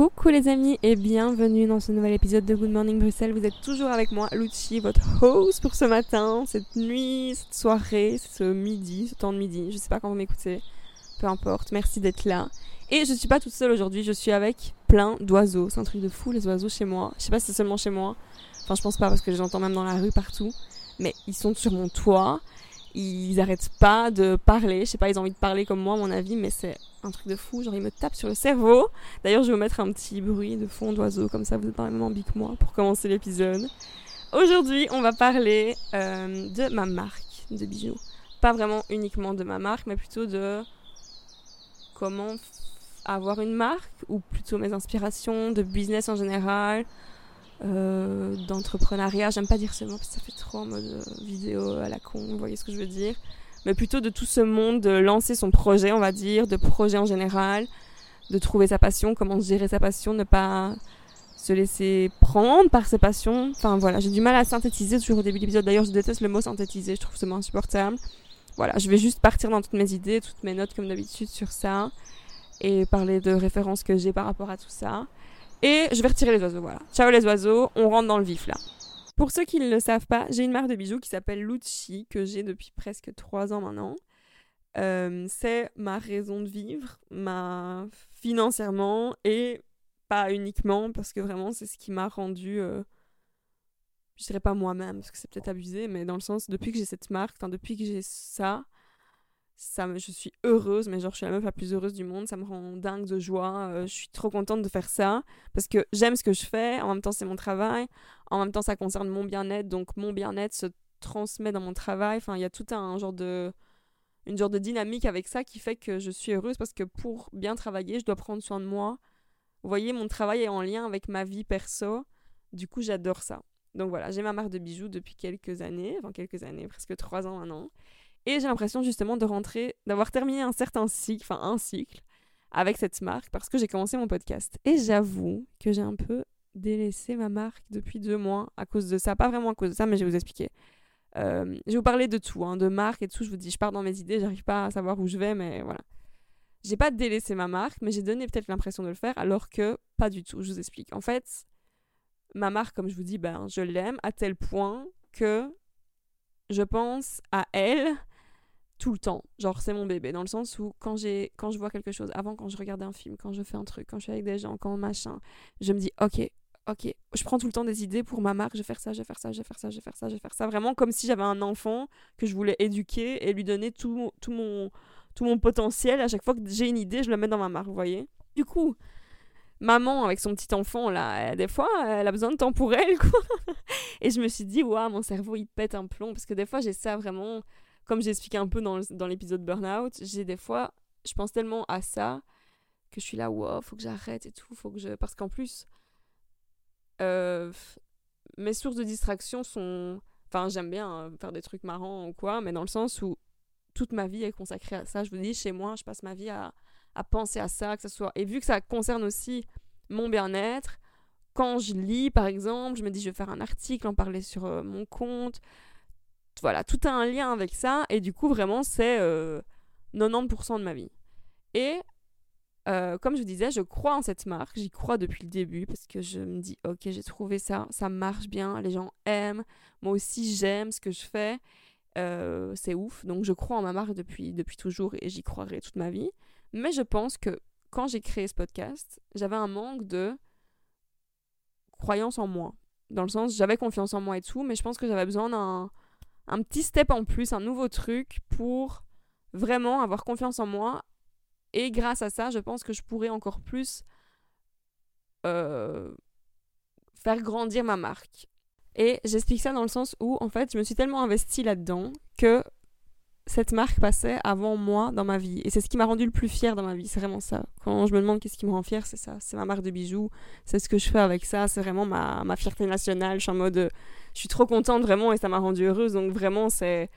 Coucou les amis et bienvenue dans ce nouvel épisode de Good Morning Bruxelles. Vous êtes toujours avec moi, Lucci, votre host pour ce matin, cette nuit, cette soirée, ce midi, ce temps de midi. Je sais pas quand vous m'écoutez, peu importe. Merci d'être là. Et je suis pas toute seule aujourd'hui, je suis avec plein d'oiseaux. C'est un truc de fou les oiseaux chez moi. Je sais pas si c'est seulement chez moi. Enfin, je pense pas parce que je les entends même dans la rue partout. Mais ils sont sur mon toit ils arrêtent pas de parler. Je sais pas, ils ont envie de parler comme moi, à mon avis, mais c'est un truc de fou. Genre, ils me tapent sur le cerveau. D'ailleurs, je vais vous mettre un petit bruit de fond d'oiseau, comme ça vous êtes la même que moi pour commencer l'épisode. Aujourd'hui, on va parler euh, de ma marque de bijoux. Pas vraiment uniquement de ma marque, mais plutôt de comment avoir une marque, ou plutôt mes inspirations de business en général, euh, d'entrepreneuriat. J'aime pas dire ce mot parce que ça fait trop en mode euh, vidéo à la con, vous voyez ce que je veux dire. Mais plutôt de tout ce monde, de lancer son projet, on va dire, de projet en général, de trouver sa passion, comment gérer sa passion, ne pas se laisser prendre par ses passions. Enfin voilà, j'ai du mal à synthétiser toujours au début de l'épisode. D'ailleurs, je déteste le mot synthétiser, je trouve ce mot insupportable. Voilà, je vais juste partir dans toutes mes idées, toutes mes notes comme d'habitude sur ça et parler de références que j'ai par rapport à tout ça. Et je vais retirer les oiseaux, voilà. Ciao les oiseaux, on rentre dans le vif là. Pour ceux qui ne le savent pas, j'ai une marque de bijoux qui s'appelle Lucci, que j'ai depuis presque 3 ans maintenant. Euh, c'est ma raison de vivre, ma financièrement et pas uniquement parce que vraiment c'est ce qui m'a rendu euh, je dirais pas moi-même parce que c'est peut-être abusé mais dans le sens depuis que j'ai cette marque depuis que j'ai ça ça je suis heureuse mais genre je suis la meuf la plus heureuse du monde ça me rend dingue de joie euh, je suis trop contente de faire ça parce que j'aime ce que je fais en même temps c'est mon travail en même temps ça concerne mon bien-être donc mon bien-être se transmet dans mon travail enfin il y a tout un genre de une genre de dynamique avec ça qui fait que je suis heureuse parce que pour bien travailler je dois prendre soin de moi. Vous voyez mon travail est en lien avec ma vie perso du coup j'adore ça. Donc voilà j'ai ma marque de bijoux depuis quelques années enfin quelques années presque trois ans maintenant et j'ai l'impression justement de rentrer, d'avoir terminé un certain cycle, enfin un cycle, avec cette marque parce que j'ai commencé mon podcast. Et j'avoue que j'ai un peu délaissé ma marque depuis deux mois à cause de ça. Pas vraiment à cause de ça, mais je vais vous expliquer. Euh, je vais vous parler de tout, hein, de marque et tout. Je vous dis, je pars dans mes idées, j'arrive pas à savoir où je vais, mais voilà. J'ai pas délaissé ma marque, mais j'ai donné peut-être l'impression de le faire, alors que pas du tout. Je vous explique. En fait, ma marque, comme je vous dis, ben, je l'aime à tel point que je pense à elle tout le temps. Genre, c'est mon bébé. Dans le sens où, quand, j'ai, quand je vois quelque chose, avant, quand je regarde un film, quand je fais un truc, quand je suis avec des gens, quand machin, je me dis, ok, ok, je prends tout le temps des idées pour ma marque, je vais faire ça, je vais faire ça, je vais faire ça, je vais faire ça, je vais faire ça. Vraiment comme si j'avais un enfant que je voulais éduquer et lui donner tout, tout, mon, tout mon potentiel. À chaque fois que j'ai une idée, je le mets dans ma marque, vous voyez. Du coup, maman avec son petit enfant là, des fois, elle a besoin de temps pour elle, quoi. et je me suis dit, waouh, mon cerveau il pète un plomb parce que des fois j'ai ça vraiment comme j'ai expliqué un peu dans, l'épisode Burnout, j'ai des fois, je pense tellement à ça que je suis là, wow, faut que j'arrête et tout, faut que je. Parce qu'en plus, euh, mes sources de distraction sont. Enfin, j'aime bien euh, faire des trucs marrants ou quoi, mais dans le sens où toute ma vie est consacrée à ça. Je vous dis, chez moi, je passe ma vie à, à penser à ça, que ce soit. Et vu que ça concerne aussi mon bien-être, quand je lis, par exemple, je me dis, je vais faire un article, en parler sur euh, mon compte voilà, tout a un lien avec ça. Et du coup, vraiment, c'est 90% euh, de ma vie. Et euh, comme je disais, je crois en cette marque. J'y crois depuis le début parce que je me dis, ok, j'ai trouvé ça, ça marche bien, les gens aiment. Moi aussi, j'aime ce que je fais. Euh, c'est ouf. Donc, je crois en ma marque depuis, depuis toujours et j'y croirai toute ma vie. Mais je pense que quand j'ai créé ce podcast, j'avais un manque de croyance en moi. Dans le sens, j'avais confiance en moi et tout, mais je pense que j'avais besoin d'un un petit step en plus, un nouveau truc pour vraiment avoir confiance en moi. Et grâce à ça, je pense que je pourrais encore plus euh, faire grandir ma marque. Et j'explique ça dans le sens où, en fait, je me suis tellement investie là-dedans que cette marque passait avant moi dans ma vie. Et c'est ce qui m'a rendu le plus fier dans ma vie, c'est vraiment ça. Quand je me demande qu'est-ce qui me rend fier, c'est ça. C'est ma marque de bijoux, c'est ce que je fais avec ça, c'est vraiment ma, ma fierté nationale. Je suis en mode, je suis trop contente vraiment et ça m'a rendue heureuse. Donc vraiment, c'est...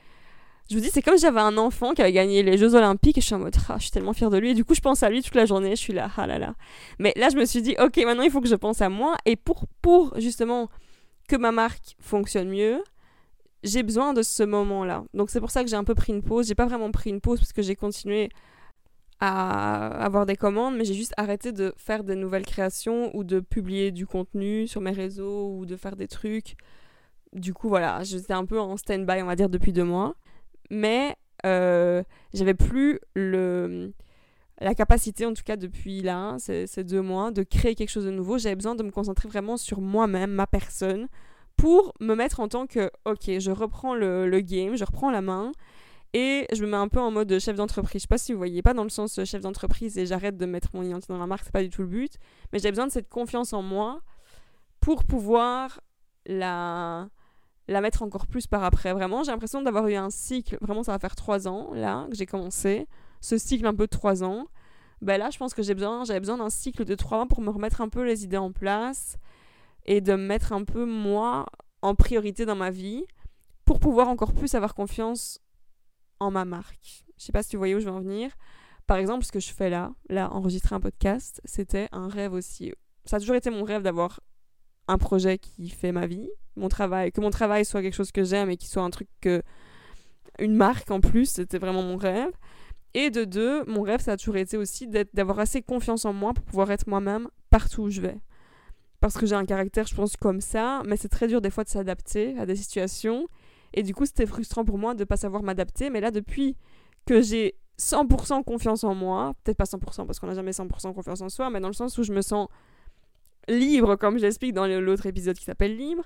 Je vous dis, c'est comme si j'avais un enfant qui avait gagné les Jeux Olympiques et je suis en mode, ah, je suis tellement fière de lui. Et du coup, je pense à lui toute la journée, je suis là, ah là là. Mais là, je me suis dit, ok, maintenant, il faut que je pense à moi. Et pour, pour justement que ma marque fonctionne mieux, j'ai besoin de ce moment-là. Donc c'est pour ça que j'ai un peu pris une pause. J'ai pas vraiment pris une pause parce que j'ai continué à avoir des commandes, mais j'ai juste arrêté de faire des nouvelles créations ou de publier du contenu sur mes réseaux ou de faire des trucs. Du coup, voilà, j'étais un peu en stand-by, on va dire, depuis deux mois. Mais euh, j'avais plus le, la capacité, en tout cas depuis là, ces, ces deux mois, de créer quelque chose de nouveau. J'avais besoin de me concentrer vraiment sur moi-même, ma personne, pour me mettre en tant que, ok, je reprends le, le game, je reprends la main et je me mets un peu en mode chef d'entreprise. Je sais pas si vous voyez, pas dans le sens chef d'entreprise et j'arrête de mettre mon identité dans la marque, c'est pas du tout le but. Mais j'ai besoin de cette confiance en moi pour pouvoir la, la mettre encore plus par après. Vraiment, j'ai l'impression d'avoir eu un cycle, vraiment ça va faire trois ans là que j'ai commencé, ce cycle un peu de trois ans. Ben là, je pense que j'ai besoin, j'avais besoin d'un cycle de trois ans pour me remettre un peu les idées en place et de me mettre un peu moi en priorité dans ma vie pour pouvoir encore plus avoir confiance en ma marque. Je sais pas si tu voyais où je veux en venir. Par exemple, ce que je fais là, là, enregistrer un podcast, c'était un rêve aussi. Ça a toujours été mon rêve d'avoir un projet qui fait ma vie, mon travail, que mon travail soit quelque chose que j'aime et qui soit un truc que une marque en plus, c'était vraiment mon rêve. Et de deux, mon rêve, ça a toujours été aussi d'avoir assez confiance en moi pour pouvoir être moi-même partout où je vais. Parce que j'ai un caractère, je pense, comme ça, mais c'est très dur des fois de s'adapter à des situations. Et du coup, c'était frustrant pour moi de ne pas savoir m'adapter. Mais là, depuis que j'ai 100% confiance en moi, peut-être pas 100% parce qu'on n'a jamais 100% confiance en soi, mais dans le sens où je me sens libre, comme j'explique dans l'autre épisode qui s'appelle Libre,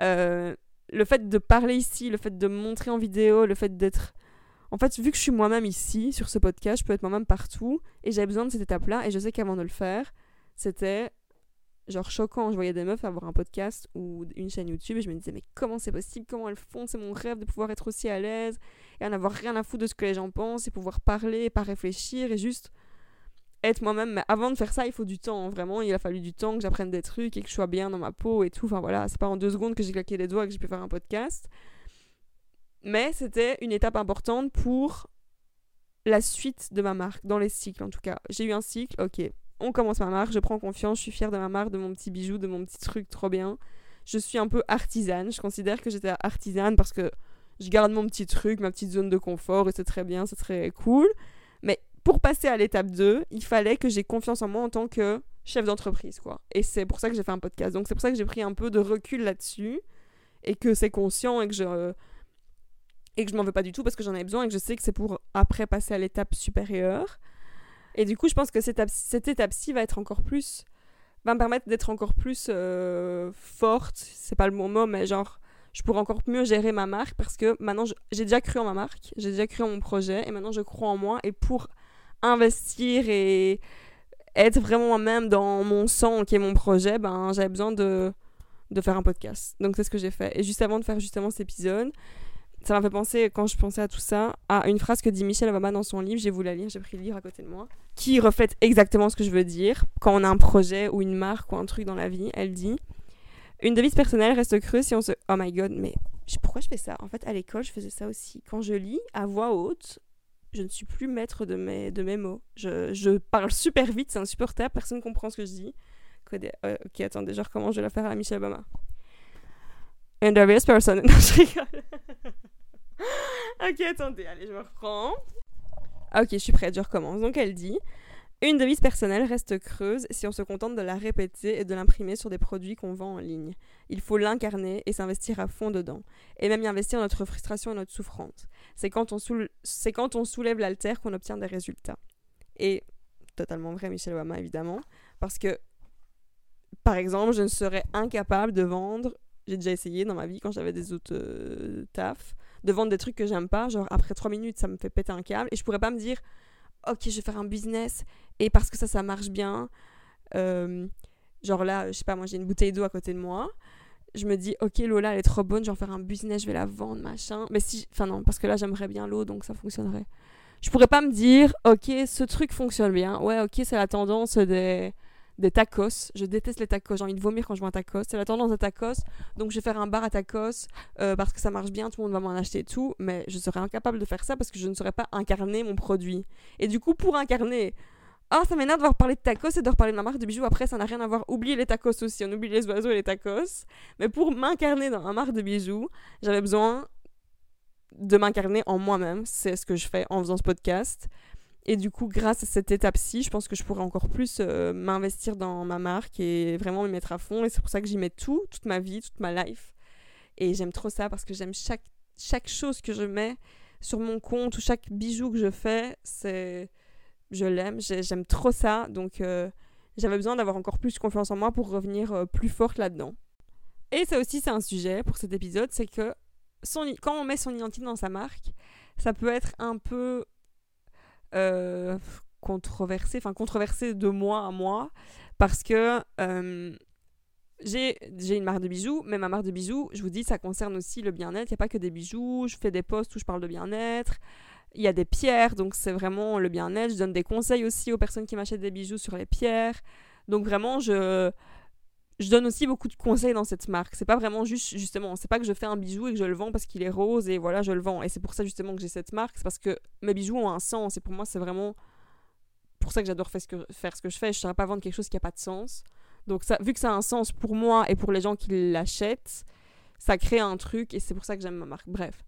euh, le fait de parler ici, le fait de montrer en vidéo, le fait d'être... En fait, vu que je suis moi-même ici, sur ce podcast, je peux être moi-même partout, et j'avais besoin de cette étape-là, et je sais qu'avant de le faire, c'était genre choquant. Je voyais des meufs avoir un podcast ou une chaîne YouTube et je me disais, mais comment c'est possible? Comment elles font? C'est mon rêve de pouvoir être aussi à l'aise et en avoir rien à foutre de ce que les gens pensent et pouvoir parler et pas réfléchir et juste être moi-même. Mais avant de faire ça, il faut du temps. Vraiment, il a fallu du temps que j'apprenne des trucs et que je sois bien dans ma peau et tout. Enfin voilà, c'est pas en deux secondes que j'ai claqué les doigts et que j'ai pu faire un podcast. Mais c'était une étape importante pour la suite de ma marque, dans les cycles en tout cas. J'ai eu un cycle, ok, on commence ma marque, je prends confiance, je suis fière de ma marque, de mon petit bijou, de mon petit truc trop bien. Je suis un peu artisane, je considère que j'étais artisane parce que je garde mon petit truc, ma petite zone de confort et c'est très bien, c'est très cool. Mais pour passer à l'étape 2, il fallait que j'ai confiance en moi en tant que chef d'entreprise, quoi. Et c'est pour ça que j'ai fait un podcast. Donc c'est pour ça que j'ai pris un peu de recul là-dessus et que c'est conscient et que je et que je m'en veux pas du tout parce que j'en ai besoin et que je sais que c'est pour après passer à l'étape supérieure. Et du coup, je pense que cette, cette étape-ci va être encore plus. va me permettre d'être encore plus euh, forte. C'est pas le bon mot, mais genre, je pourrais encore mieux gérer ma marque parce que maintenant, j'ai déjà cru en ma marque, j'ai déjà cru en mon projet et maintenant, je crois en moi. Et pour investir et être vraiment moi-même dans mon sang qui est mon projet, ben, j'avais besoin de, de faire un podcast. Donc, c'est ce que j'ai fait. Et juste avant de faire justement cet épisode, ça m'a fait penser, quand je pensais à tout ça, à une phrase que dit Michelle Obama dans son livre, j'ai voulu la lire, j'ai pris le livre à côté de moi, qui reflète exactement ce que je veux dire. Quand on a un projet ou une marque ou un truc dans la vie, elle dit Une devise personnelle reste creuse si on se. Oh my god, mais pourquoi je fais ça? En fait, à l'école, je faisais ça aussi. Quand je lis à voix haute, je ne suis plus maître de mes, mots. Je, je parle super vite, c'est insupportable, personne ne comprend ce que je dis. Euh, ok, attendez, genre comment je vais la faire à Michelle Obama And the person. Non, je rigole. ok, attendez, allez, je me reprends. Ok, je suis prête, je recommence. Donc elle dit Une devise personnelle reste creuse si on se contente de la répéter et de l'imprimer sur des produits qu'on vend en ligne. Il faut l'incarner et s'investir à fond dedans. Et même y investir notre frustration et notre souffrance. C'est quand, on soulève l'altère qu'on obtient des résultats. Et totalement vrai, Michel Obama, évidemment. Parce que, par exemple, je ne serais incapable de vendre j'ai déjà essayé dans ma vie quand j'avais des autres euh, tafs de vendre des trucs que j'aime pas. Genre, après trois minutes, ça me fait péter un câble. Et je pourrais pas me dire, ok, je vais faire un business. Et parce que ça, ça marche bien. Euh, genre là, je sais pas, moi j'ai une bouteille d'eau à côté de moi. Je me dis, ok, Lola, elle est trop bonne, je vais en faire un business, je vais la vendre, machin. Mais si. Enfin, non, parce que là, j'aimerais bien l'eau, donc ça fonctionnerait. Je pourrais pas me dire, ok, ce truc fonctionne bien. Ouais, ok, c'est la tendance des des tacos. Je déteste les tacos. J'ai envie de vomir quand je vois un tacos. C'est la tendance des tacos. Donc je vais faire un bar à tacos euh, parce que ça marche bien, tout le monde va m'en acheter et tout. Mais je serais incapable de faire ça parce que je ne saurais pas incarner mon produit. Et du coup, pour incarner. Ah, ça m'énerve de devoir parler de tacos et de reparler de ma marque de bijoux. Après, ça n'a rien à voir. Oubliez les tacos aussi. On oublie les oiseaux et les tacos. Mais pour m'incarner dans ma marque de bijoux, j'avais besoin de m'incarner en moi-même. C'est ce que je fais en faisant ce podcast. et du coup, grâce à cette étape-ci, je pense que je pourrais encore plus euh, m'investir dans ma marque et vraiment me mettre à fond. Et c'est pour ça que j'y mets tout, toute ma vie, toute ma life. Et j'aime trop ça parce que j'aime chaque, chaque chose que je mets sur mon compte ou chaque bijou que je fais. C'est, je l'aime, j'aime trop ça. Donc, euh, j'avais besoin d'avoir encore plus confiance en moi pour revenir euh, plus forte là-dedans. Et ça aussi, c'est un sujet pour cet épisode, c'est que quand on met son identité dans sa marque, ça peut être un peu euh, controversé, enfin controversé de moi à moi, parce que j'ai une marque de bijoux, mais ma marque de bijoux, je vous dis, ça concerne aussi le bien-être. Il n'y a pas que des bijoux, je fais des posts où je parle de bien-être. Il y a des pierres, donc c'est vraiment le bien-être. Je donne des conseils aussi aux personnes qui m'achètent des bijoux sur les pierres. Donc vraiment, je, je donne aussi beaucoup de conseils dans cette marque. C'est pas vraiment juste, justement, c'est pas que je fais un bijou et que je le vends parce qu'il est rose et voilà, je le vends. Et c'est pour ça justement que j'ai cette marque, c'est parce que mes bijoux ont un sens et pour moi, c'est vraiment pour ça que j'adore faire ce que, faire ce que je fais. Je ne saurais pas vendre quelque chose qui n'a pas de sens. Donc, ça, vu que ça a un sens pour moi et pour les gens qui l'achètent, ça crée un truc et c'est pour ça que j'aime ma marque. Bref.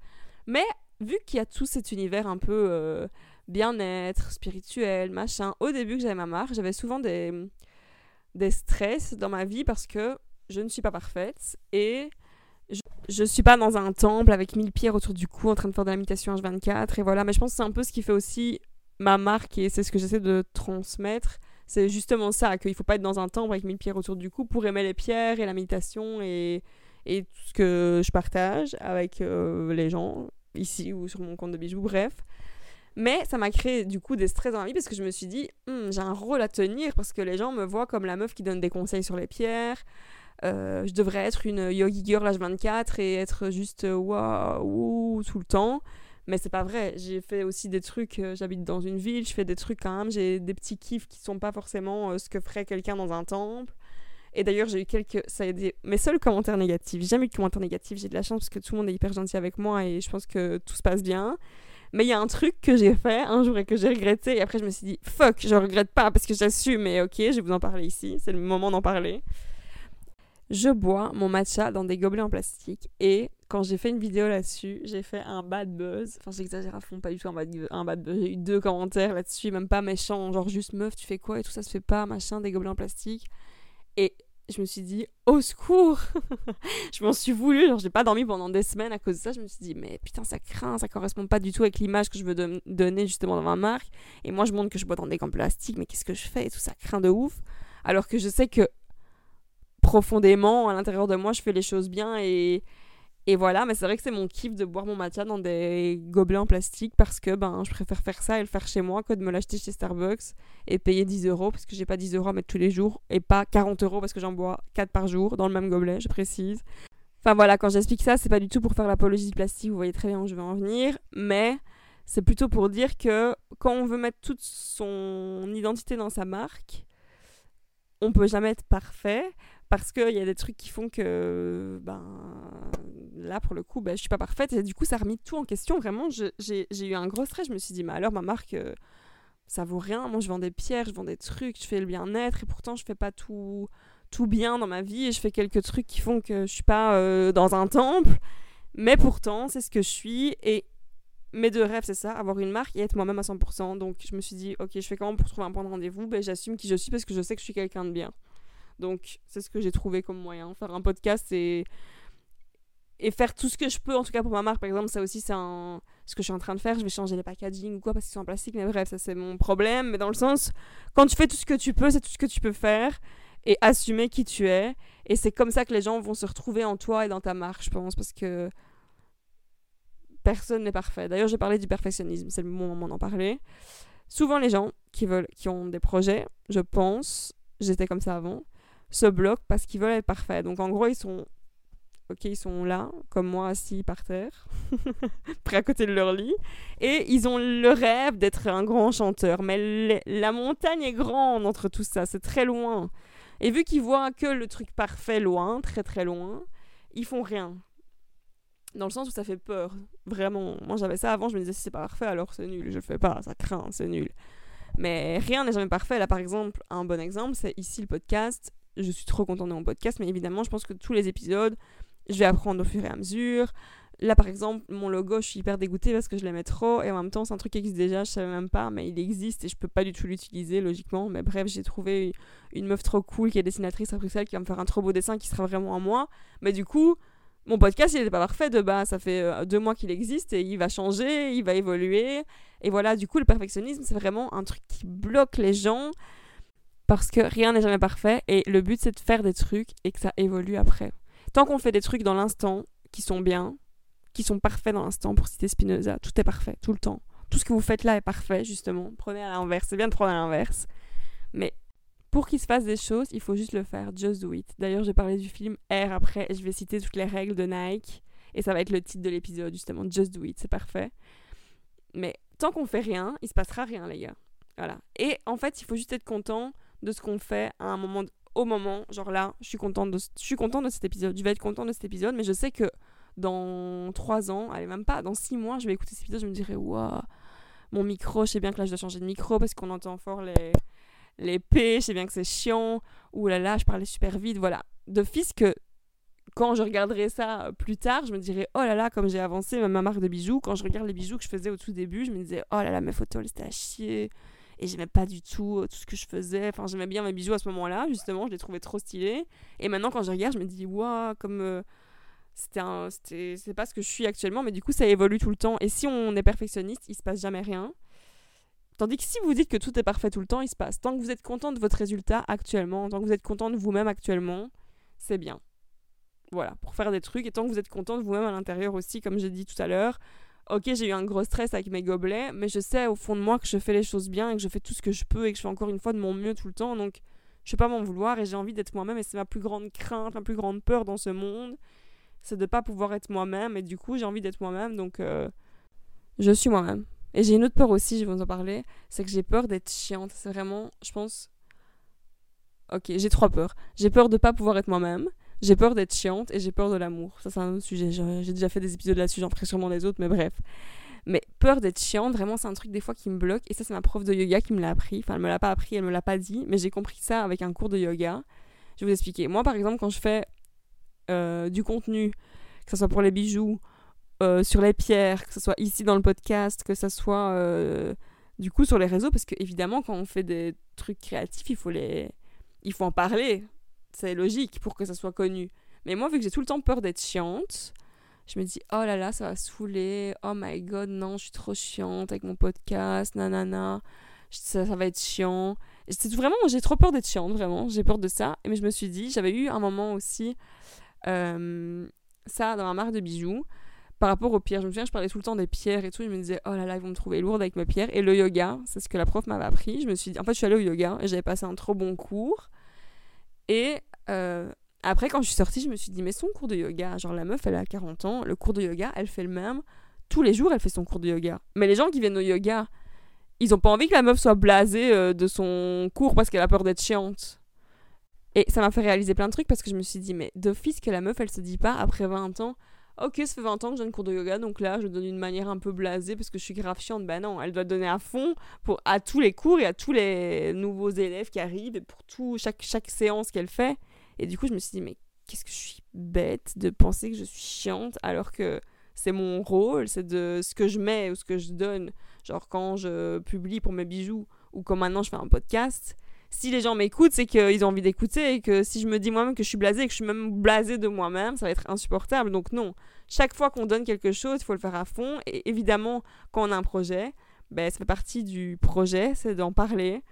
Mais vu qu'il y a tout cet univers un peu euh, bien-être, spirituel, machin, au début que j'avais ma marque, j'avais souvent des des stress dans ma vie parce que je ne suis pas parfaite et je, ne suis pas dans un temple avec mille pierres autour du cou en train de faire de la méditation H24 et voilà. Mais je pense que c'est un peu ce qui fait aussi ma marque et c'est ce que j'essaie de transmettre. C'est justement ça qu'il faut pas être dans un temple avec mille pierres autour du cou pour aimer les pierres et la méditation et, et tout ce que je partage avec euh, les gens ici ou sur mon compte de bijoux bref mais ça m'a créé du coup des stress dans ma vie parce que je me suis dit, hmm, j'ai un rôle à tenir parce que les gens me voient comme la meuf qui donne des conseils sur les pierres. Euh, je devrais être une yogi girl H24 et être juste euh, waouh tout le temps. Mais c'est pas vrai. J'ai fait aussi des trucs. Euh, j'habite dans une ville, je fais des trucs quand même. J'ai des petits kiffs qui sont pas forcément ce que ferait quelqu'un dans un temple. Et d'ailleurs, j'ai eu quelques. Ça a des... Mes seuls commentaires négatifs. J'ai jamais eu de commentaires négatifs. J'ai de la chance parce que tout le monde est hyper gentil avec moi et je pense que tout se passe bien. Mais il y a un truc que j'ai fait un jour et que j'ai regretté. Et après, je me suis dit, fuck, je regrette pas parce que j'assume. Mais ok, je vais vous en parler ici. C'est le moment d'en parler. Je bois mon matcha dans des gobelets en plastique. Et quand j'ai fait une vidéo là-dessus, j'ai fait un bad buzz. Enfin, j'exagère à fond, pas du tout un bad buzz. J'ai eu deux commentaires là-dessus, même pas méchants. Genre juste meuf, tu fais quoi et tout ça se fait pas, machin, des gobelets en plastique. Et je me suis dit au secours! Je m'en suis voulu genre j'ai pas dormi pendant des semaines à cause de ça. Je me suis dit mais putain ça craint ça correspond pas du tout avec l'image que je veux donner justement dans ma marque. Et moi je montre que je bois dans des gants plastiques mais qu'est-ce que je fais? Et tout ça craint de ouf. Alors que je sais que profondément à l'intérieur de moi je fais les choses bien et et voilà, mais c'est vrai que c'est mon kiff de boire mon matcha dans des gobelets en plastique parce que ben, je préfère faire ça et le faire chez moi que de me l'acheter chez Starbucks et payer 10 euros parce que j'ai pas 10 euros à mettre tous les jours et pas 40 euros parce que j'en bois 4 par jour dans le même gobelet, je précise. Enfin voilà, quand j'explique ça, c'est pas du tout pour faire l'apologie du plastique, vous voyez très bien où je veux en venir, mais c'est plutôt pour dire que quand on veut mettre toute son identité dans sa marque, on peut jamais être parfait parce qu'il y a des trucs qui font que ben là pour le coup ben, je suis pas parfaite. Et du coup ça a remis tout en question. Vraiment j'ai eu un gros stress. Je me suis dit mais alors ma marque euh, ça vaut rien. Moi je vends des pierres je vends des trucs je fais le bien-être. Et pourtant je fais pas tout tout bien dans ma vie. Et je fais quelques trucs qui font que je suis pas euh, dans un temple. Mais pourtant c'est ce que je suis. Et mes deux rêves c'est ça avoir une marque et être moi-même à 100% donc je me suis dit ok je fais comment pour trouver un point de rendez-vous? Ben j'assume qui je suis parce que je sais que je suis quelqu'un de bien. Donc, c'est ce que j'ai trouvé comme moyen. Faire un podcast et, et faire tout ce que je peux, en tout cas pour ma marque, par exemple, ça aussi, c'est un... ce que je suis en train de faire. Je vais changer les packaging ou quoi parce qu'ils sont en plastique, mais bref, ça c'est mon problème. Mais dans le sens, quand tu fais tout ce que tu peux, c'est tout ce que tu peux faire et assumer qui tu es. Et c'est comme ça que les gens vont se retrouver en toi et dans ta marque, je pense, parce que personne n'est parfait. D'ailleurs, j'ai parlé du perfectionnisme, c'est le moment d'en parler. Souvent, les gens qui veulent, qui ont des projets, je pense, j'étais comme ça avant, se bloquent parce qu'ils veulent être parfaits. Donc en gros, ils sont ok, ils sont là, comme moi, assis par terre, près à côté de leur lit, et ils ont le rêve d'être un grand chanteur. Mais la montagne est grande entre tout ça, c'est très loin. Et vu qu'ils voient que le truc parfait loin, très très loin, ils font rien. Dans le sens où ça fait peur, vraiment. Moi j'avais ça avant, je me disais si c'est pas parfait, alors c'est nul, je le fais pas, ça craint, c'est nul. Mais rien n'est jamais parfait. Là, par exemple, un bon exemple, c'est ici le podcast je suis trop contente de mon podcast, mais évidemment, je pense que tous les épisodes, je vais apprendre au fur et à mesure. Là, par exemple, mon logo, je suis hyper dégoûtée parce que je l'aimais trop. Et en même temps, c'est un truc qui existe déjà, je savais même pas, mais il existe et je peux pas du tout l'utiliser, logiquement. Mais bref, j'ai trouvé une meuf trop cool qui est dessinatrice à Bruxelles qui va me faire un trop beau dessin qui sera vraiment à moi. Mais du coup, mon podcast, il n'était pas parfait de base. Ça fait euh, deux mois qu'il existe et il va changer, il va évoluer. Et voilà, du coup, le perfectionnisme, c'est vraiment un truc qui bloque les gens parce que rien n'est jamais parfait. Et le but, c'est de faire des trucs et que ça évolue après. Tant qu'on fait des trucs dans l'instant qui sont bien, qui sont parfaits dans l'instant, pour citer Spinoza, tout est parfait, tout le temps. Tout ce que vous faites là est parfait, justement. Prenez à l'inverse, c'est bien de prendre à l'inverse. Mais pour qu'il se fasse des choses, il faut juste le faire. Just do it. D'ailleurs, j'ai parlé du film R après je vais citer toutes les règles de Nike. Et ça va être le titre de l'épisode, justement. Just do it, c'est parfait. Mais tant qu'on fait rien, il se passera rien, les gars. Voilà. Et en fait, il faut juste être content de ce qu'on fait à un moment, au moment. Genre là, je suis contente de, je suis de cet épisode. Je vais être contente de cet épisode, mais je sais que dans trois ans, allez, même pas, dans six mois, je vais écouter cet épisode, je me dirai, waouh, mon micro, je sais bien que là, je dois changer de micro parce qu'on entend fort les les je sais bien que c'est chiant, ou là là, je parlais super vite, voilà. D'office que quand je regarderai ça plus tard, je me dirais oh là là, comme j'ai avancé même ma marque de bijoux. Quand je regarde les bijoux que je faisais au tout début, je me disais oh là là, mes photos, c'était à chier. Et j'aimais pas du tout euh, tout ce que je faisais. Enfin, j'aimais bien mes bijoux à ce moment-là, justement, je les trouvais trop stylés. Et maintenant, quand je regarde, je me dis waouh, comme. Euh, c'était c'est pas ce que je suis actuellement, mais du coup, ça évolue tout le temps. Et si on est perfectionniste, il se passe jamais rien. Tandis que si vous dites que tout est parfait tout le temps, il se passe. Tant que vous êtes content de votre résultat actuellement, tant que vous êtes content de vous-même actuellement, c'est bien. Voilà, pour faire des trucs. Et tant que vous êtes content de vous-même à l'intérieur aussi, comme j'ai dit tout à l'heure, ok, j'ai eu un gros stress avec mes gobelets, mais je sais au fond de moi que je fais les choses bien et que je fais tout ce que je peux et que je fais encore une fois de mon mieux tout le temps. Donc, je ne vais pas m'en vouloir et j'ai envie d'être moi-même. Et c'est ma plus grande crainte, ma plus grande peur dans ce monde, c'est de ne pas pouvoir être moi-même. Et du coup, j'ai envie d'être moi-même. Donc, euh, je suis moi-même. Et j'ai une autre peur aussi, je vais vous en parler, c'est que j'ai peur d'être chiante. C'est vraiment, je pense. Ok, j'ai trois peurs. J'ai peur de pas pouvoir être moi-même, j'ai peur d'être chiante et j'ai peur de l'amour. Ça, c'est un autre sujet. J'ai déjà fait des épisodes là-dessus, j'en ferai sûrement des autres, mais bref. Mais peur d'être chiante, vraiment, c'est un truc des fois qui me bloque. Et ça, c'est ma prof de yoga qui me l'a appris. Enfin, elle me l'a pas appris, elle me l'a pas dit, mais j'ai compris ça avec un cours de yoga. Je vais vous expliquer. Moi, par exemple, quand je fais euh, du contenu, que ce soit pour les bijoux euh, sur les pierres, que ce soit ici dans le podcast, que ce soit euh, du coup sur les réseaux, parce que évidemment quand on fait des trucs créatifs, il faut les, il faut en parler, c'est logique pour que ça soit connu. Mais moi, vu que j'ai tout le temps peur d'être chiante, je me dis oh là là, ça va saouler, oh my god, non, je suis trop chiante avec mon podcast, nanana, ça, ça va être chiant. C'est vraiment, j'ai trop peur d'être chiante, vraiment, j'ai peur de ça. Mais je me suis dit, j'avais eu un moment aussi, euh, ça dans ma marque de bijoux par rapport aux pierres. Je me souviens, je parlais tout le temps des pierres et tout. Je me disais, oh là là, ils vont me trouver lourde avec mes pierres. Et le yoga, c'est ce que la prof m'avait appris. Je me suis en fait, je suis allée au yoga et j'avais passé un trop bon cours. Et euh, après, quand je suis sortie, je me suis dit, mais son cours de yoga, genre la meuf, elle a 40 ans, le cours de yoga, elle fait le même. Tous les jours, elle fait son cours de yoga. Mais les gens qui viennent au yoga, ils ont pas envie que la meuf soit blasée euh, de son cours parce qu'elle a peur d'être chiante. Et ça m'a fait réaliser plein de trucs parce que je me suis dit, mais d'office que la meuf, elle se dit pas après 20 ans, ok, ça fait 20 ans que je donne cours de yoga, donc là, je donne d'une manière un peu blasée parce que je suis grave chiante. Ben non, elle doit donner à fond pour, à tous les cours et à tous les nouveaux élèves qui arrivent et pour tout, chaque, chaque séance qu'elle fait. Et du coup, je me suis dit, mais qu'est-ce que je suis bête de penser que je suis chiante alors que c'est mon rôle, c'est de ce que je mets ou ce que je donne. Genre quand je publie pour mes bijoux ou comme maintenant je fais un podcast, si les gens m'écoutent, c'est qu'ils ont envie d'écouter et que si je me dis moi-même que je suis blasée et que je suis même blasée de moi-même, ça va être insupportable. Donc non, chaque fois qu'on donne quelque chose, il faut le faire à fond. Et évidemment, quand on a un projet, ben, ça fait partie du projet, c'est d'en parler,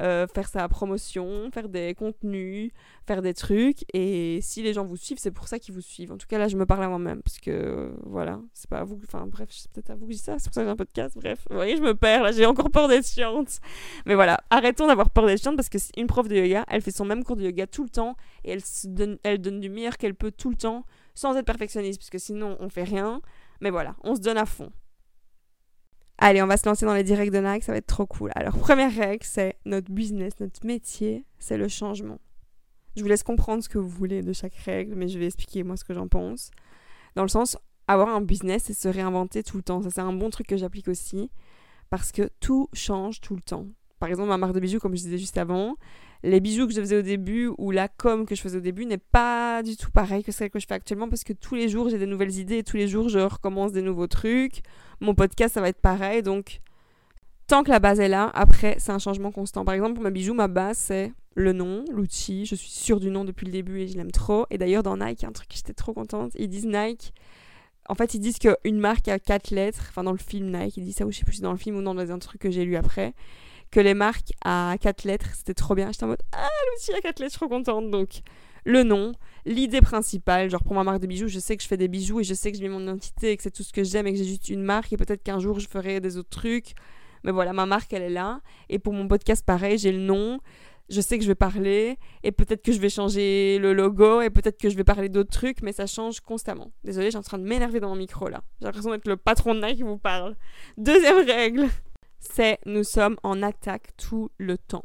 euh, faire sa promotion, faire des contenus, faire des trucs. Et si les gens vous suivent, c'est pour ça qu'ils vous suivent. En tout cas, là, je me parle à moi-même. Parce que, voilà, c'est pas à vous. Enfin, bref, c'est peut-être à vous que je dis ça. C'est pour ça que j'ai un podcast. Bref, vous voyez, je me perds. Là, j'ai encore peur d'être chiante. Mais voilà, arrêtons d'avoir peur d'être chiante parce que une prof de yoga, elle fait son même cours de yoga tout le temps. Et elle, donne, elle donne du meilleur qu'elle peut tout le temps sans être perfectionniste. Parce que sinon, on fait rien. Mais voilà, on se donne à fond. Allez, on va se lancer dans les directs de Nike, ça va être trop cool. Alors, première règle, c'est notre business, notre métier, c'est le changement. Je vous laisse comprendre ce que vous voulez de chaque règle, mais je vais expliquer moi ce que j'en pense. Dans le sens, avoir un business, c'est se réinventer tout le temps. Ça, c'est un bon truc que j'applique aussi, parce que tout change tout le temps. Par exemple, ma marque de bijoux, comme je disais juste avant, les bijoux que je faisais au début ou la com que je faisais au début n'est pas du tout pareil que celle que je fais actuellement parce que tous les jours j'ai des nouvelles idées et tous les jours je recommence des nouveaux trucs. Mon podcast ça va être pareil donc tant que la base est là, après c'est un changement constant. Par exemple pour mes bijoux, ma base c'est le nom, l'outil. Je suis sûre du nom depuis le début et je l'aime trop. Et d'ailleurs dans Nike, un truc que j'étais trop contente. Ils disent Nike. En fait, ils disent qu'une marque a quatre lettres. Enfin, dans le film Nike, ils disent ça, ou je sais plus si dans le film ou dans un truc que j'ai lu après que les marques à quatre lettres, c'était trop bien. J'étais en mode Ah, l'outil à quatre lettres, je suis trop contente. Donc, le nom, l'idée principale, genre pour ma marque de bijoux, je sais que je fais des bijoux et je sais que je mets mon identité et que c'est tout ce que j'aime et que j'ai juste une marque et peut-être qu'un jour je ferai des autres trucs. Mais voilà, ma marque, elle est là. Et pour mon podcast, pareil, j'ai le nom. Je sais que je vais parler et peut-être que je vais changer le logo et peut-être que je vais parler d'autres trucs, mais ça change constamment. Désolée, j'ai en train de m'énerver dans mon micro là. J'ai l'impression d'être le patron de Nike qui vous parle. Deuxième règle c'est nous sommes en attaque tout le temps.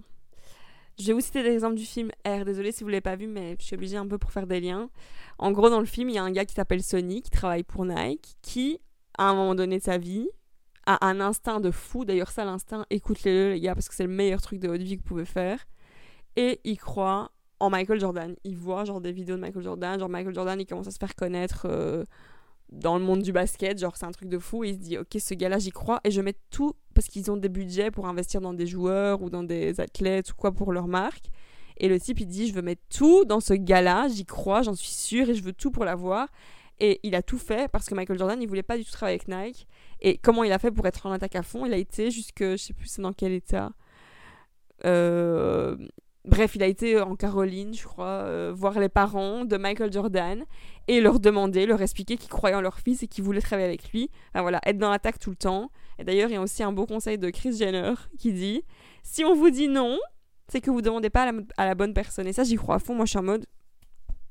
Je vais vous citer l'exemple du film R. Désolée si vous ne l'avez pas vu, mais je suis obligée un peu pour faire des liens. En gros, dans le film, il y a un gars qui s'appelle Sonny, qui travaille pour Nike, qui, à un moment donné de sa vie, a un instinct de fou. D'ailleurs, ça, l'instinct, écoutez-le, les gars, parce que c'est le meilleur truc de votre vie que vous pouvez faire. Et il croit en Michael Jordan. Il voit genre des vidéos de Michael Jordan. Genre, Michael Jordan, il commence à se faire connaître. Euh, dans le monde du basket, genre c'est un truc de fou, il se dit ok ce gars-là j'y crois et je mets tout parce qu'ils ont des budgets pour investir dans des joueurs ou dans des athlètes ou quoi pour leur marque. Et le type il dit je veux mettre tout dans ce gars-là, j'y crois, j'en suis sûr et je veux tout pour l'avoir. Et il a tout fait parce que Michael Jordan il voulait pas du tout travailler avec Nike. Et comment il a fait pour être en attaque à fond? Il a été jusque je sais plus dans quel état. Euh, Bref, il a été en Caroline, je crois, euh, voir les parents de Michael Jordan et leur demander, leur expliquer qu'ils croyaient en leur fils et qu'ils voulaient travailler avec lui. Enfin, voilà, être dans l'attaque tout le temps. Et d'ailleurs, il y a aussi un beau conseil de Chris Jenner qui dit si on vous dit non, c'est que vous ne demandez pas à la, bonne personne. Et ça, j'y crois à fond. Moi, je suis en mode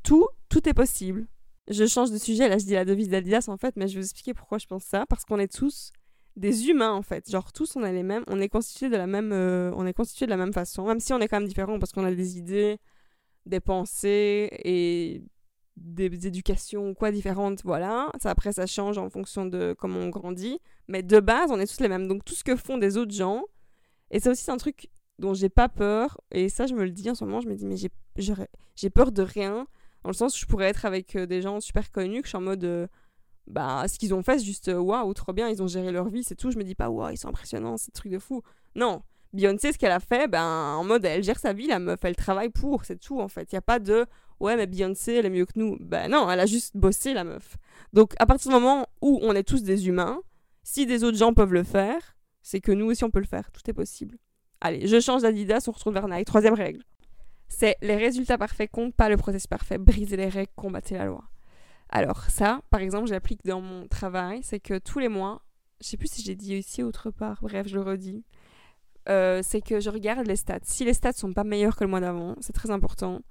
tout, tout est possible. Je change de sujet. Là, je dis la devise d'Adidas en fait, mais je vais vous expliquer pourquoi je pense ça. Parce qu'on est tous des humains en fait. Genre tous on est les mêmes, on est constitué de la même euh, on est constitué de la même façon, même si on est quand même différents parce qu'on a des idées, des pensées et des, éducations quoi différentes, voilà. Ça après ça change en fonction de comment on grandit, mais de base, on est tous les mêmes. Donc tout ce que font des autres gens et ça aussi c'est un truc dont j'ai pas peur et ça je me le dis en ce moment, je me dis mais j'ai j'ai peur de rien dans le sens où je pourrais être avec euh, des gens super connus que je suis en mode euh, bah ce qu'ils ont fait c'est juste euh, waouh trop bien ils ont géré leur vie c'est tout. Je me dis pas waouh ils sont impressionnants c'est truc de fou. Non Beyoncé ce qu'elle a fait ben en mode elle gère sa vie la meuf elle travaille pour c'est tout en fait. Il y a pas de ouais mais Beyoncé elle est mieux que nous. Ben non elle a juste bossé la meuf. Donc à partir du moment où on est tous des humains si des autres gens peuvent le faire c'est que nous aussi on peut le faire. Tout est possible. Allez je change d'Adidas on retrouve vers Nike. Troisième règle. C'est les résultats parfaits comptent pas le processus parfait. Briser les règles combattre la loi alors ça, par exemple, j'applique dans mon travail, c'est que tous les mois, je sais plus si j'ai dit ici ou autre part, bref, je le redis, euh, c'est que je regarde les stats. Si les stats sont pas meilleurs que le mois d'avant, c'est très important.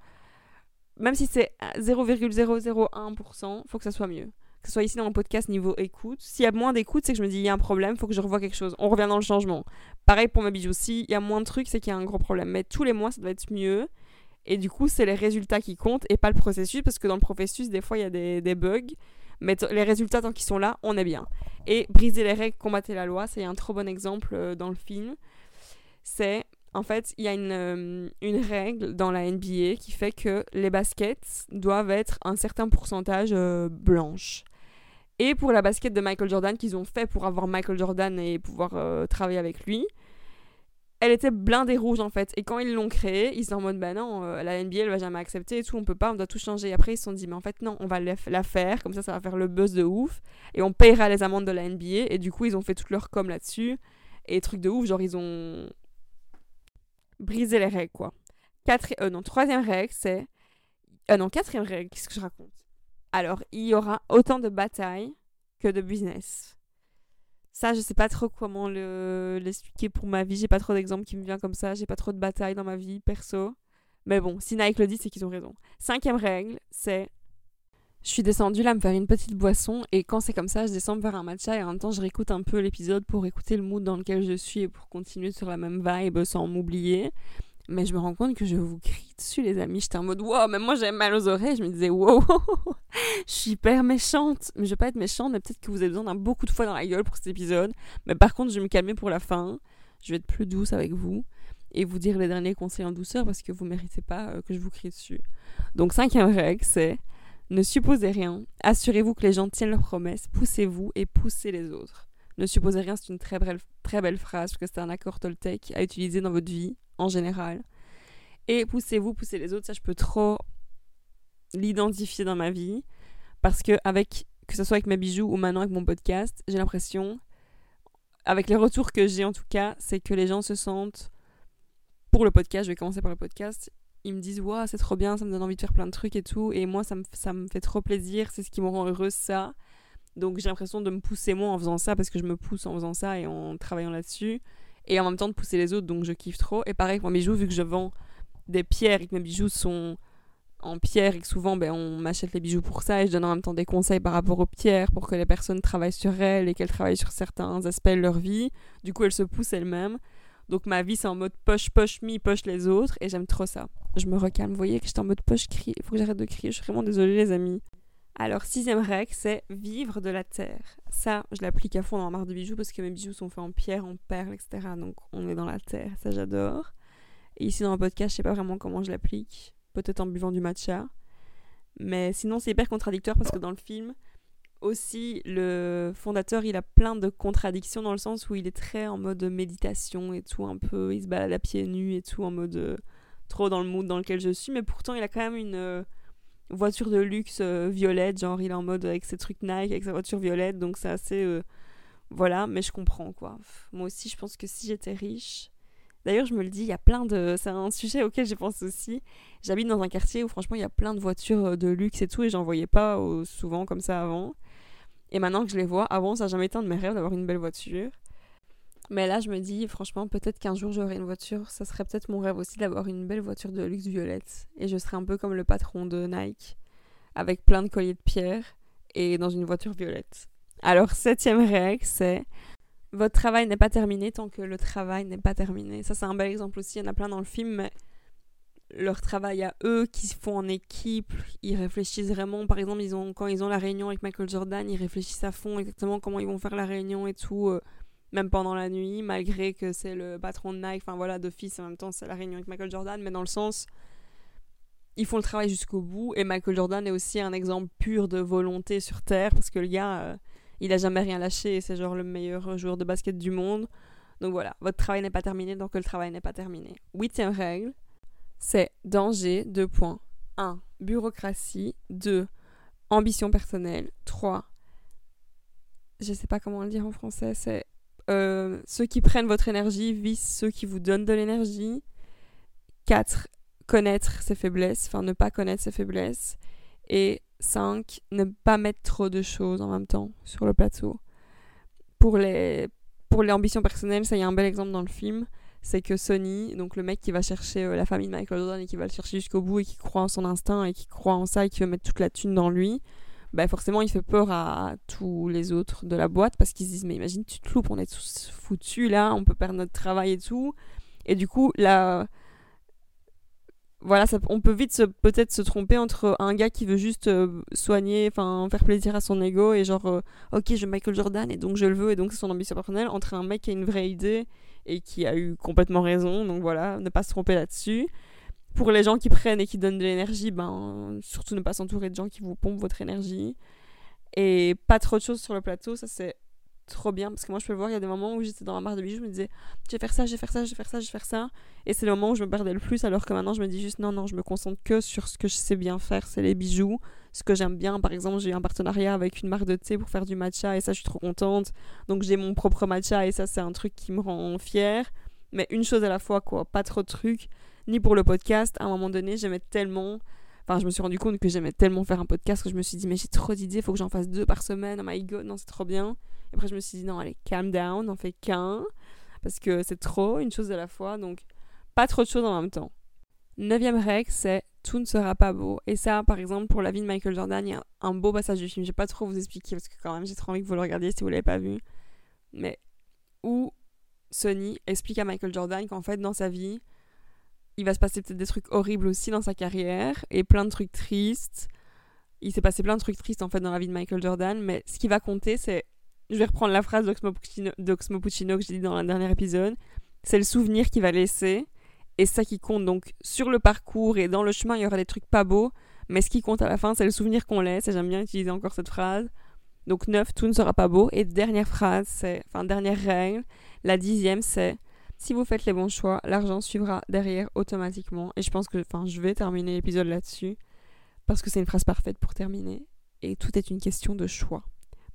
Même si c'est 0,001%, faut que ça soit mieux. Que ce soit ici dans mon podcast niveau écoute. S'il y a moins d'écoute, c'est que je me dis il y a un problème, faut que je revoie quelque chose. On revient dans le changement. Pareil pour mes bijoux. S'il y a moins de trucs, c'est qu'il y a un gros problème. Mais tous les mois, ça doit être mieux. Et du coup, c'est les résultats qui comptent et pas le processus, parce que dans le processus, des fois, il y a des, bugs. Mais les résultats, tant qu'ils sont là, on est bien. Et briser les règles, combattre la loi, c'est un trop bon exemple euh, dans le film. C'est, en fait, il y a une, euh, règle dans la NBA qui fait que les baskets doivent être un certain pourcentage euh, blanche. Et pour la basket de Michael Jordan qu'ils ont fait pour avoir Michael Jordan et pouvoir travailler avec lui, elle était blindée rouge en fait. Et quand ils l'ont créée, ils sont en mode bah non, euh, la NBA elle va jamais accepter et tout, on peut pas, on doit tout changer. Et après ils se sont dit mais en fait non, on va la faire, comme ça ça va faire le buzz de ouf et on payera les amendes de la NBA. Et du coup ils ont fait toute leur com là-dessus et truc de ouf, genre ils ont brisé les règles quoi. Quatre... Euh, non, troisième règle c'est. Euh, non, quatrième règle, qu'est-ce que je raconte? Alors il y aura autant de batailles que de business. Ça, je sais pas trop comment l'expliquer pour ma vie. J'ai pas trop d'exemples qui me viennent comme ça. J'ai pas trop de batailles dans ma vie perso. Mais bon, si Nike le dit, c'est qu'ils ont raison. Cinquième règle, c'est je suis descendue là me faire une petite boisson et quand c'est comme ça, je descends me faire un matcha et en même temps je réécoute un peu l'épisode pour écouter le mood dans lequel je suis et pour continuer sur la même vibe sans m'oublier. Mais je me rends compte que je vous crie dessus, les amis. J'étais en mode, wow, même moi j'ai mal aux oreilles. Je me disais, wow, je suis hyper méchante. Mais je vais pas être méchante, mais peut-être que vous avez besoin d'un beaucoup de fois dans la gueule pour cet épisode. Mais par contre, je vais me calmer pour la fin. Je vais être plus douce avec vous. et vous dire les derniers conseils en douceur parce que vous méritez pas euh, que je vous crie dessus. Donc cinquième règle, c'est ne supposez rien, assurez-vous que les gens tiennent leurs promesses, poussez-vous et poussez les autres. Ne supposez rien, c'est une très belle, très belle phrase parce que c'est un accord Toltec à utiliser dans votre vie en général. Et poussez-vous, poussez les autres, ça je peux trop l'identifier dans ma vie parce que avec que ce soit avec mes bijoux ou maintenant avec mon podcast, j'ai l'impression avec les retours que j'ai en tout cas, c'est que les gens se sentent pour le podcast, je vais commencer par le podcast, ils me disent waouh, c'est trop bien, ça me donne envie de faire plein de trucs et tout et moi ça me, ça me fait trop plaisir, c'est ce qui me rend heureuse ça. Donc j'ai l'impression de me pousser moi en faisant ça parce que je me pousse en faisant ça et en travaillant là-dessus et en même temps de pousser les autres donc je kiffe trop et pareil pour mes bijoux vu que je vends des pierres et que mes bijoux sont en pierre et que souvent ben, on m'achète les bijoux pour ça et je donne en même temps des conseils par rapport aux pierres pour que les personnes travaillent sur elles et qu'elles travaillent sur certains aspects de leur vie. Du coup, elles se poussent elles-mêmes. Donc ma vie, c'est en mode poche, poche, mi, poche les autres et j'aime trop ça. Je me recalme. Vous voyez que j'étais en mode poche, crie. Il faut que j'arrête de crier. Je suis vraiment désolée, les amis. Alors, sixième règle, c'est vivre de la terre. Ça, je l'applique à fond dans ma marque de bijoux parce que mes bijoux sont faits en pierre, en perles, etc. Donc, on est dans la terre. Ça, j'adore. Ici, dans le podcast, je sais pas vraiment comment je l'applique peut-être en buvant du matcha. Mais sinon, c'est hyper contradictoire parce que dans le film, aussi, le fondateur, il a plein de contradictions dans le sens où il est très en mode méditation et tout, un peu, il se balade à pieds nus et tout, en mode euh, trop dans le mood dans lequel je suis. Mais pourtant, il a quand même une euh, voiture de luxe euh, violette, genre il est en mode avec ses trucs Nike, avec sa voiture violette, donc c'est assez. voilà, mais je comprends quoi. Moi aussi, je pense que si j'étais riche, D'ailleurs, je me le dis, il y a plein de. C'est un sujet auquel j'ai pensé aussi. J'habite dans un quartier où, franchement, il y a plein de voitures euh, de luxe et tout, et j'en voyais pas euh, souvent comme ça avant. Et maintenant que je les vois, avant, ça n'a jamais été un de mes rêves d'avoir une belle voiture. Mais là, je me dis, franchement, peut-être qu'un jour j'aurai une voiture. Ça serait peut-être mon rêve aussi d'avoir une belle voiture de luxe violette. Et je serais un peu comme le patron de Nike, avec plein de colliers de pierre et dans une voiture violette. Alors, septième règle, c'est votre travail n'est pas terminé tant que le travail n'est pas terminé. Ça, c'est un bel exemple aussi. Il y en a plein dans le film, mais leur travail à eux, qui font en équipe, ils réfléchissent vraiment. Par exemple, ils ont, quand ils ont la réunion avec Michael Jordan, ils réfléchissent à fond exactement comment ils vont faire la réunion et tout, euh, même pendant la nuit, malgré que c'est le patron de Nike. Enfin voilà, d'office, en même temps, c'est la réunion avec Michael Jordan, mais dans le sens, ils font le travail jusqu'au bout. Et Michael Jordan est aussi un exemple pur de volonté sur Terre, parce que le gars. Euh, il a jamais rien lâché c'est genre le meilleur joueur de basket du monde. Donc voilà, votre travail n'est pas terminé donc le travail n'est pas terminé. Huitième règle, c'est danger, deux points. 1. Bureaucratie. 2. Ambition personnelle. 3. Je sais pas comment le dire en français, c'est euh, ceux qui prennent votre énergie visent ceux qui vous donnent de l'énergie. 4. Connaître ses faiblesses, enfin ne pas connaître ses faiblesses. Et 5. Ne pas mettre trop de choses en même temps sur le plateau. Pour les, pour les ambitions personnelles, ça y a un bel exemple dans le film. C'est que Sony, donc le mec qui va chercher euh, la famille de Michael Jordan et qui va le chercher jusqu'au bout et qui croit en son instinct et qui croit en ça et qui veut mettre toute la thune dans lui, bah forcément il fait peur à tous les autres de la boîte parce qu'ils se disent mais imagine tu te loupes, on est tous foutus là, on peut perdre notre travail et tout. Et du coup, la, voilà, ça, on peut vite peut-être se tromper entre un gars qui veut juste euh, soigner, enfin faire plaisir à son ego et genre euh, ok je Michael Jordan et donc je le veux et donc c'est son ambition personnelle entre un mec qui a une vraie idée et qui a eu complètement raison donc voilà ne pas se tromper là-dessus. Pour les gens qui prennent et qui donnent de l'énergie, ben surtout ne pas s'entourer de gens qui vous pompent votre énergie. Et pas trop de choses sur le plateau, ça c'est trop bien. Parce que moi je peux le voir il y a des moments où j'étais dans la barre de bijoux je me disais je vais faire ça je vais faire ça je vais faire ça je vais faire ça. Et c'est le moment où je me perdais le plus alors que maintenant je me dis juste non non je me concentre que sur ce que je sais bien faire c'est les bijoux ce que j'aime bien. Par exemple j'ai un partenariat avec une marque de thé pour faire du matcha et ça je suis trop contente. Donc j'ai mon propre matcha et ça c'est un truc qui me rend fière. Mais une chose à la fois quoi pas trop de trucs ni pour le podcast à un moment donné j'aimais tellement Enfin, je me suis rendu compte que j'aimais tellement faire un podcast que je me suis dit, mais j'ai trop d'idées, il faut que j'en fasse deux par semaine. Oh my god, non, c'est trop bien. Et après, je me suis dit, non, allez, calm down, n'en fais qu'un. Parce que c'est trop, une chose à la fois. Donc, pas trop de choses en même temps. Neuvième règle, c'est tout ne sera pas beau. Et ça, par exemple, pour la vie de Michael Jordan, il y a un beau passage du film. Je vais pas trop vous expliquer parce que quand même, j'ai trop envie que vous le regardiez si vous l'avez pas vu. Mais où Sony explique à Michael Jordan qu'en fait, dans sa vie, il va se passer peut-être des trucs horribles aussi dans sa carrière et plein de trucs tristes. Il s'est passé plein de trucs tristes en fait dans la vie de Michael Jordan, mais ce qui va compter, c'est je vais reprendre la phrase d'Oxmo Puccino, que j'ai dit dans le dernier épisode, c'est le souvenir qu'il va laisser Et ça qui compte. Donc sur le parcours et dans le chemin, il y aura des trucs pas beaux. Mais ce qui compte à la fin, c'est le souvenir qu'on laisse. Et j'aime bien utiliser encore cette phrase. Donc 9, tout ne sera pas beau. Et dernière phrase, c'est, enfin dernière règle, la dixième, c'est si vous faites les bons choix, l'argent suivra derrière automatiquement. Et je pense que, enfin, je vais terminer l'épisode là-dessus parce que c'est une phrase parfaite pour terminer. Et tout est une question de choix.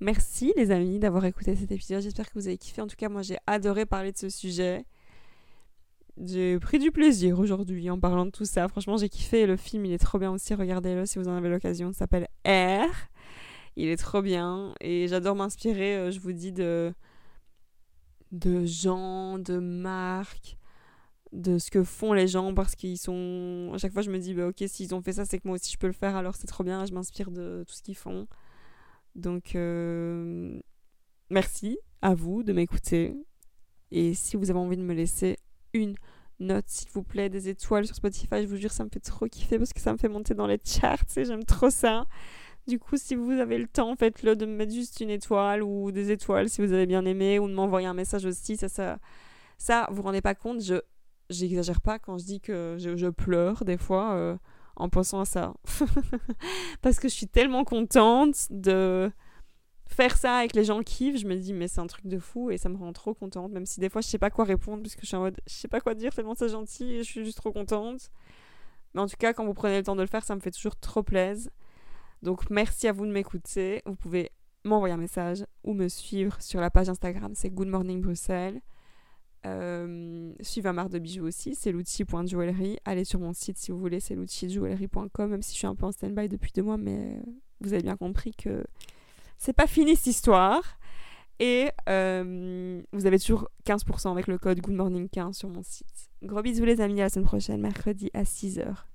Merci les amis d'avoir écouté cet épisode. J'espère que vous avez kiffé. En tout cas, moi j'ai adoré parler de ce sujet. J'ai pris du plaisir aujourd'hui en parlant de tout ça. Franchement, j'ai kiffé. Le film, il est trop bien aussi. Regardez-le si vous en avez l'occasion. Il s'appelle R. Il est trop bien. Et j'adore m'inspirer, euh, je vous dis, de, de gens, de marques, de ce que font les gens parce qu'ils sont. À chaque fois, je me dis, bah, ok, s'ils ont fait ça, c'est que moi aussi je peux le faire, alors c'est trop bien. Je m'inspire de tout ce qu'ils font. Donc, euh, merci à vous de m'écouter. Et si vous avez envie de me laisser une note, s'il vous plaît, des étoiles sur Spotify, je vous jure, ça me fait trop kiffer parce que ça me fait monter dans les charts et j'aime trop ça. Du coup, si vous avez le temps, faites-le de me mettre juste une étoile ou des étoiles si vous avez bien aimé ou de m'envoyer un message aussi. Ça, ça, ça, vous rendez pas compte, je, j'exagère pas quand je dis que je, pleure des fois euh, en pensant à ça. Parce que je suis tellement contente de faire ça avec les gens qui kiffent. Je me dis, mais c'est un truc de fou et ça me rend trop contente. Même si des fois, je sais pas quoi répondre parce que je suis en mode, je sais pas quoi dire tellement c'est gentil et je suis juste trop contente. Mais en tout cas, quand vous prenez le temps de le faire, ça me fait toujours trop plaisir. Donc merci à vous de m'écouter. Vous pouvez m'envoyer un message ou me suivre sur la page Instagram, c'est Good Morning Bruxelles. Euh, suivez un marre de bijoux aussi, c'est l'outil.jewelry. Allez sur mon site si vous voulez, c'est l'outil.jewelry.com, même si je suis un peu en stand-by depuis deux mois, mais vous avez bien compris que c'est pas fini cette histoire. Et euh, vous avez toujours 15% avec le code Good Morning 15 sur mon site. Gros bisous les amis, à la semaine prochaine, mercredi à 6h.